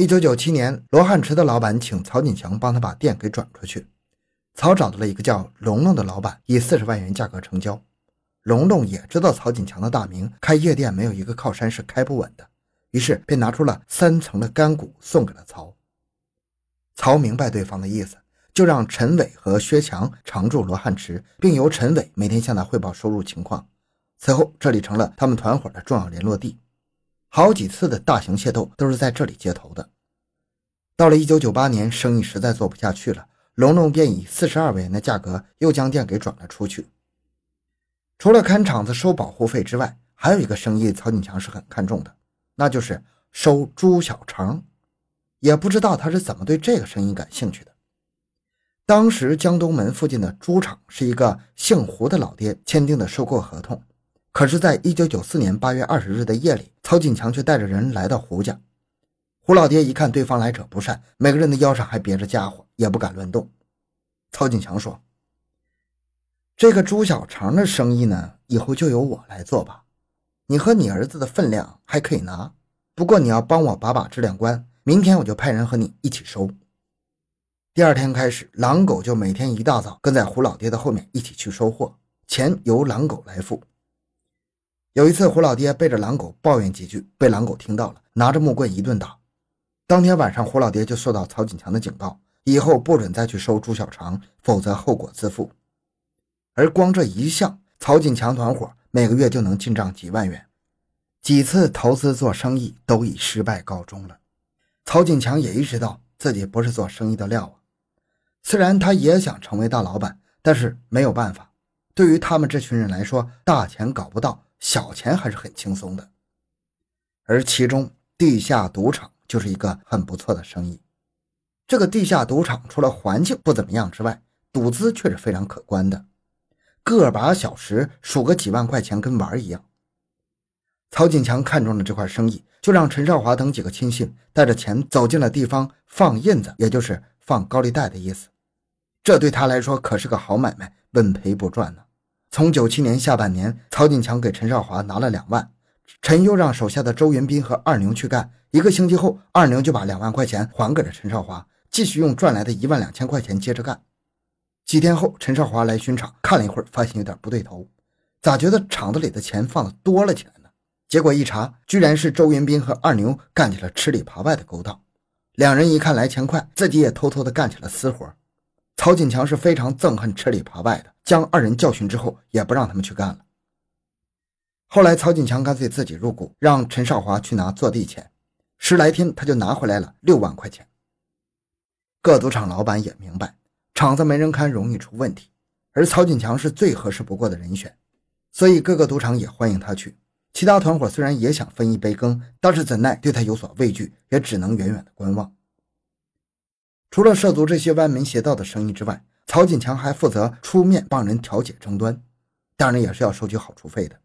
一九九七年，罗汉池的老板请曹锦强帮他把店给转出去。曹找到了一个叫龙龙的老板，以四十万元价格成交。龙龙也知道曹锦强的大名，开夜店没有一个靠山是开不稳的，于是便拿出了三层的干股送给了曹。曹明白对方的意思，就让陈伟和薛强常驻罗汉池，并由陈伟每天向他汇报收入情况。此后，这里成了他们团伙的重要联络地。好几次的大型械斗都是在这里接头的。到了一九九八年，生意实在做不下去了，龙龙便以四十二万元的价格又将店给转了出去。除了看场子收保护费之外，还有一个生意曹锦强是很看重的，那就是收猪小肠。也不知道他是怎么对这个生意感兴趣的。当时江东门附近的猪场是一个姓胡的老爹签订的收购合同。可是，在一九九四年八月二十日的夜里，曹锦强却带着人来到胡家。胡老爹一看对方来者不善，每个人的腰上还别着家伙，也不敢乱动。曹锦强说：“这个猪小肠的生意呢，以后就由我来做吧。你和你儿子的分量还可以拿，不过你要帮我把把质量关。明天我就派人和你一起收。”第二天开始，狼狗就每天一大早跟在胡老爹的后面一起去收货，钱由狼狗来付。有一次，胡老爹背着狼狗抱怨几句，被狼狗听到了，拿着木棍一顿打。当天晚上，胡老爹就受到曹锦强的警告，以后不准再去收猪小肠，否则后果自负。而光这一项，曹锦强团伙每个月就能进账几万元。几次投资做生意都以失败告终了。曹锦强也意识到自己不是做生意的料啊。虽然他也想成为大老板，但是没有办法。对于他们这群人来说，大钱搞不到。小钱还是很轻松的，而其中地下赌场就是一个很不错的生意。这个地下赌场除了环境不怎么样之外，赌资却是非常可观的，个把小时数个几万块钱跟玩一样。曹锦强看中了这块生意，就让陈少华等几个亲信带着钱走进了地方放印子，也就是放高利贷的意思。这对他来说可是个好买卖，稳赔不赚呢。从九七年下半年，曹锦强给陈少华拿了两万，陈又让手下的周云斌和二牛去干。一个星期后，二牛就把两万块钱还给了陈少华，继续用赚来的一万两千块钱接着干。几天后，陈少华来巡场，看了一会儿，发现有点不对头，咋觉得厂子里的钱放的多了起来呢？结果一查，居然是周云斌和二牛干起了吃里扒外的勾当。两人一看来钱快，自己也偷偷的干起了私活。曹锦强是非常憎恨吃里扒外的，将二人教训之后，也不让他们去干了。后来，曹锦强干脆自己入股，让陈少华去拿坐地钱，十来天他就拿回来了六万块钱。各赌场老板也明白，场子没人看容易出问题，而曹锦强是最合适不过的人选，所以各个赌场也欢迎他去。其他团伙虽然也想分一杯羹，但是怎奈对他有所畏惧，也只能远远的观望。除了涉足这些歪门邪道的生意之外，曹锦强还负责出面帮人调解争端，当然也是要收取好处费的。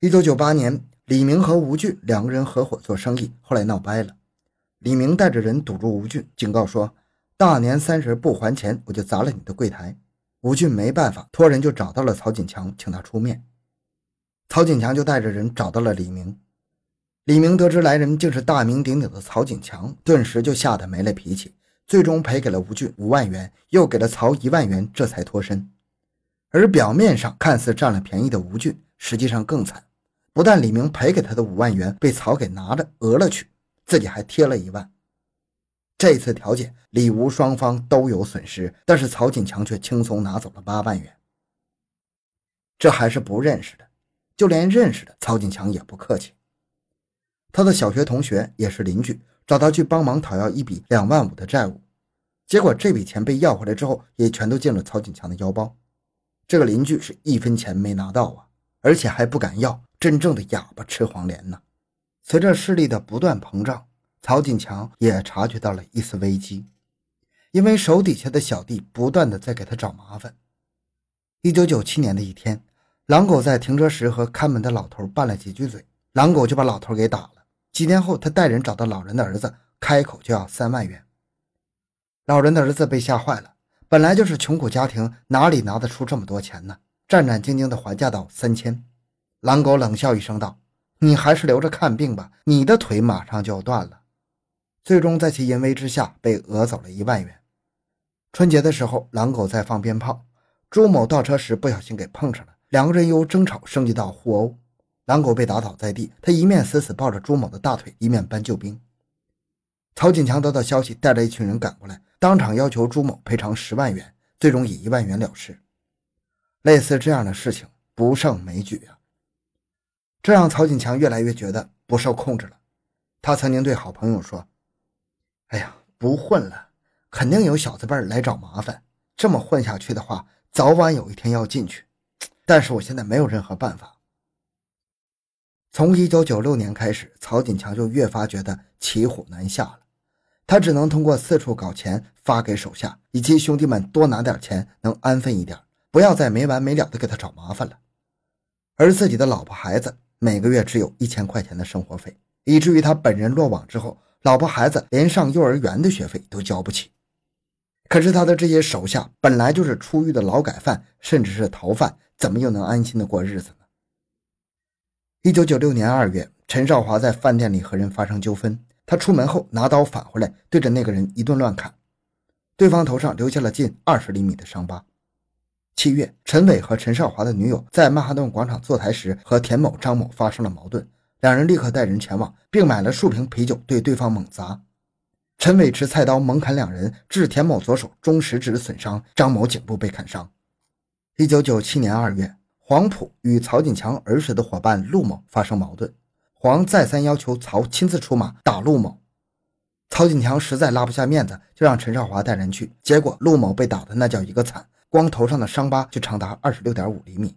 一九九八年，李明和吴俊两个人合伙做生意，后来闹掰了。李明带着人堵住吴俊，警告说：“大年三十不还钱，我就砸了你的柜台。”吴俊没办法，托人就找到了曹锦强，请他出面。曹锦强就带着人找到了李明。李明得知来人竟是大名鼎鼎的曹锦强，顿时就吓得没了脾气，最终赔给了吴俊五万元，又给了曹一万元，这才脱身。而表面上看似占了便宜的吴俊，实际上更惨，不但李明赔给他的五万元被曹给拿着讹了去，自己还贴了一万。这次调解，李吴双方都有损失，但是曹锦强却轻松拿走了八万元。这还是不认识的，就连认识的曹锦强也不客气。他的小学同学也是邻居，找他去帮忙讨要一笔两万五的债务，结果这笔钱被要回来之后，也全都进了曹锦强的腰包。这个邻居是一分钱没拿到啊，而且还不敢要，真正的哑巴吃黄连呢。随着势力的不断膨胀，曹锦强也察觉到了一丝危机，因为手底下的小弟不断的在给他找麻烦。一九九七年的一天，狼狗在停车时和看门的老头拌了几句嘴，狼狗就把老头给打了。几天后，他带人找到老人的儿子，开口就要三万元。老人的儿子被吓坏了，本来就是穷苦家庭，哪里拿得出这么多钱呢？战战兢兢地还价到三千。狼狗冷笑一声道：“你还是留着看病吧，你的腿马上就要断了。”最终在其淫威之下被讹走了一万元。春节的时候，狼狗在放鞭炮，朱某倒车时不小心给碰上了，两个人由争吵升级到互殴，狼狗被打倒在地，他一面死死抱着朱某的大腿，一面搬救兵。曹锦强得到消息，带着一群人赶过来，当场要求朱某赔偿十万元，最终以一万元了事。类似这样的事情不胜枚举啊！这让曹锦强越来越觉得不受控制了。他曾经对好朋友说：“哎呀，不混了。”肯定有小子辈来找麻烦，这么混下去的话，早晚有一天要进去。但是我现在没有任何办法。从一九九六年开始，曹锦强就越发觉得骑虎难下了，他只能通过四处搞钱发给手下，以及兄弟们多拿点钱，能安分一点，不要再没完没了的给他找麻烦了。而自己的老婆孩子每个月只有一千块钱的生活费，以至于他本人落网之后，老婆孩子连上幼儿园的学费都交不起。可是他的这些手下本来就是出狱的劳改犯，甚至是逃犯，怎么又能安心的过日子呢？一九九六年二月，陈少华在饭店里和人发生纠纷，他出门后拿刀返回来，对着那个人一顿乱砍，对方头上留下了近二十厘米的伤疤。七月，陈伟和陈少华的女友在曼哈顿广场坐台时和田某、张某发生了矛盾，两人立刻带人前往，并买了数瓶啤酒对对方猛砸。陈伟持菜刀猛砍两人，致田某左手中食指损伤，张某颈部被砍伤。一九九七年二月，黄埔与曹锦强儿时的伙伴陆某发生矛盾，黄再三要求曹亲自出马打陆某，曹锦强实在拉不下面子，就让陈少华带人去，结果陆某被打的那叫一个惨，光头上的伤疤就长达二十六点五厘米。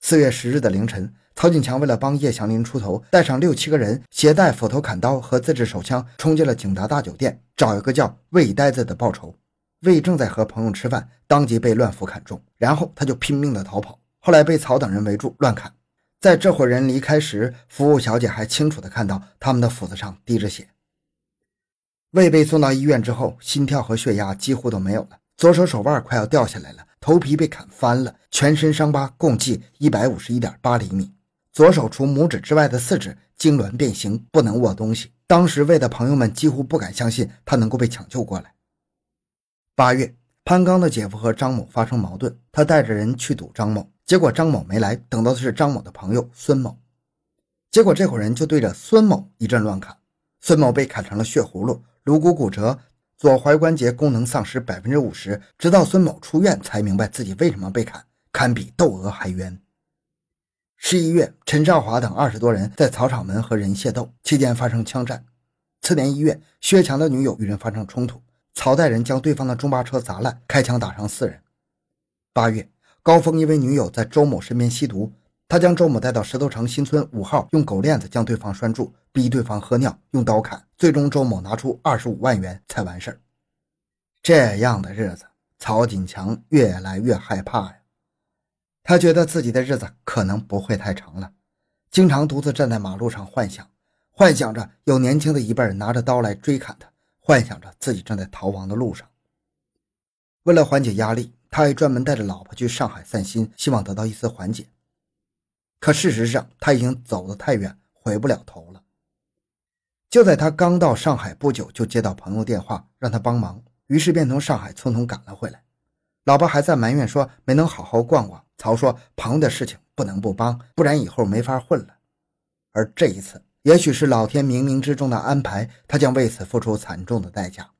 四月十日的凌晨。曹锦强为了帮叶祥林出头，带上六七个人，携带斧头、砍刀和自制手枪，冲进了景达大酒店，找一个叫魏呆子的报仇。魏正在和朋友吃饭，当即被乱斧砍中，然后他就拼命的逃跑。后来被曹等人围住，乱砍。在这伙人离开时，服务小姐还清楚的看到他们的斧子上滴着血。魏被送到医院之后，心跳和血压几乎都没有了，左手手腕快要掉下来了，头皮被砍翻了，全身伤疤共计一百五十一点八厘米。左手除拇指之外的四指痉挛变形，不能握东西。当时魏的朋友们几乎不敢相信他能够被抢救过来。八月，潘刚的姐夫和张某发生矛盾，他带着人去堵张某，结果张某没来，等到的是张某的朋友孙某，结果这伙人就对着孙某一阵乱砍，孙某被砍成了血葫芦，颅骨骨折，左踝关节功能丧失百分之五十，直到孙某出院才明白自己为什么被砍，堪比窦娥还冤。十一月，陈少华等二十多人在草场门和人械斗，期间发生枪战。次年一月，薛强的女友与人发生冲突，曹代人将对方的中巴车砸烂，开枪打伤四人。八月，高峰因为女友在周某身边吸毒，他将周某带到石头城新村五号，用狗链子将对方拴住，逼对方喝尿，用刀砍，最终周某拿出二十五万元才完事儿。这样的日子，曹锦强越来越害怕呀。他觉得自己的日子可能不会太长了，经常独自站在马路上幻想，幻想着有年轻的一辈拿着刀来追砍他，幻想着自己正在逃亡的路上。为了缓解压力，他还专门带着老婆去上海散心，希望得到一丝缓解。可事实上，他已经走得太远，回不了头了。就在他刚到上海不久，就接到朋友电话，让他帮忙，于是便从上海匆匆赶了回来。老婆还在埋怨说没能好好逛逛。曹说：“朋友的事情不能不帮，不然以后没法混了。”而这一次，也许是老天冥冥之中的安排，他将为此付出惨重的代价。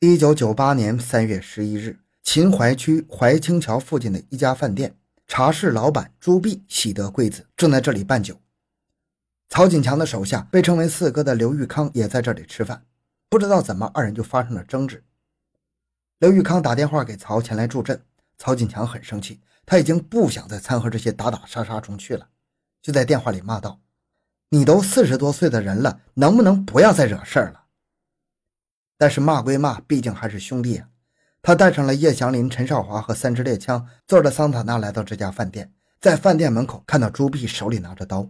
一九九八年三月十一日，秦淮区淮清桥附近的一家饭店，茶室老板朱碧喜得贵子，正在这里办酒。曹锦强的手下被称为“四哥”的刘玉康也在这里吃饭，不知道怎么，二人就发生了争执。刘玉康打电话给曹前来助阵，曹锦强很生气。他已经不想再掺和这些打打杀杀中去了，就在电话里骂道：“你都四十多岁的人了，能不能不要再惹事儿了？”但是骂归骂，毕竟还是兄弟啊。他带上了叶祥林、陈少华和三支猎枪，坐着桑塔纳来到这家饭店，在饭店门口看到朱碧手里拿着刀，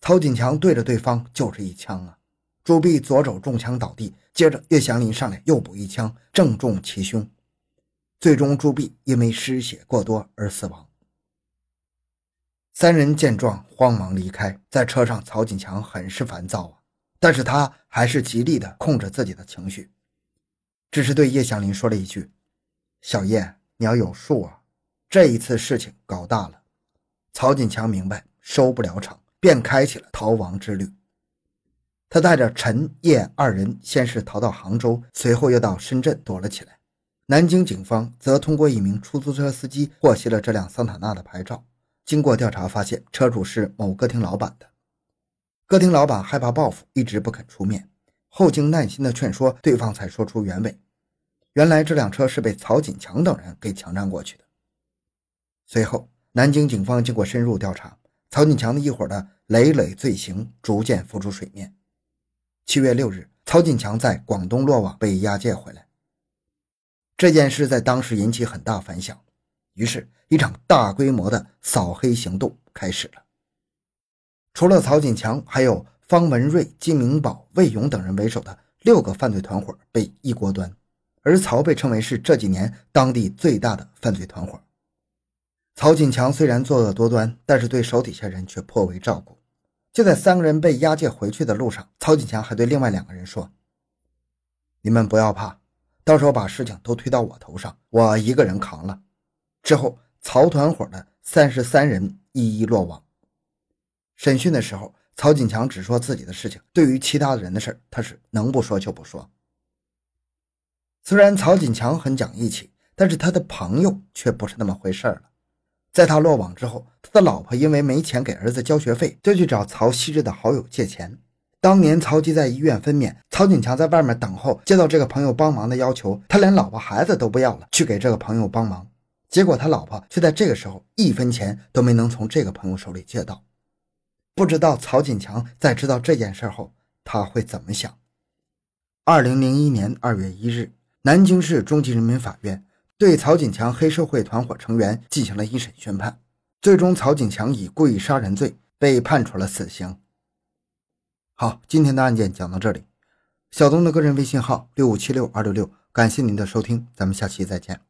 曹锦强对着对方就是一枪啊！朱碧左手中枪倒地，接着叶祥林上来又补一枪，正中其胸。最终，朱碧因为失血过多而死亡。三人见状，慌忙离开。在车上，曹锦强很是烦躁啊。但是他还是极力的控制自己的情绪，只是对叶祥林说了一句：“小叶，你要有数啊，这一次事情搞大了。”曹锦强明白收不了场，便开启了逃亡之旅。他带着陈叶二人先是逃到杭州，随后又到深圳躲了起来。南京警方则通过一名出租车司机获悉了这辆桑塔纳的牌照。经过调查，发现车主是某歌厅老板的。歌厅老板害怕报复，一直不肯出面。后经耐心的劝说，对方才说出原委。原来这辆车是被曹锦强等人给强占过去的。随后，南京警方经过深入调查，曹锦强的一伙的累累罪行逐渐浮出水面。七月六日，曹锦强在广东落网，被押解回来。这件事在当时引起很大反响，于是，一场大规模的扫黑行动开始了。除了曹锦强，还有方文瑞、金明宝、魏勇等人为首的六个犯罪团伙被一锅端，而曹被称为是这几年当地最大的犯罪团伙。曹锦强虽然作恶多端，但是对手底下人却颇为照顾。就在三个人被押解回去的路上，曹锦强还对另外两个人说：“你们不要怕，到时候把事情都推到我头上，我一个人扛了。”之后，曹团伙的三十三人一一落网。审讯的时候，曹锦强只说自己的事情，对于其他的人的事他是能不说就不说。虽然曹锦强很讲义气，但是他的朋友却不是那么回事了。在他落网之后，他的老婆因为没钱给儿子交学费，就去找曹昔日的好友借钱。当年曹吉在医院分娩，曹锦强在外面等候，接到这个朋友帮忙的要求，他连老婆孩子都不要了，去给这个朋友帮忙。结果他老婆却在这个时候一分钱都没能从这个朋友手里借到。不知道曹锦强在知道这件事后他会怎么想。二零零一年二月一日，南京市中级人民法院对曹锦强黑社会团伙成员进行了一审宣判，最终曹锦强以故意杀人罪被判处了死刑。好，今天的案件讲到这里。小东的个人微信号六五七六二六六，感谢您的收听，咱们下期再见。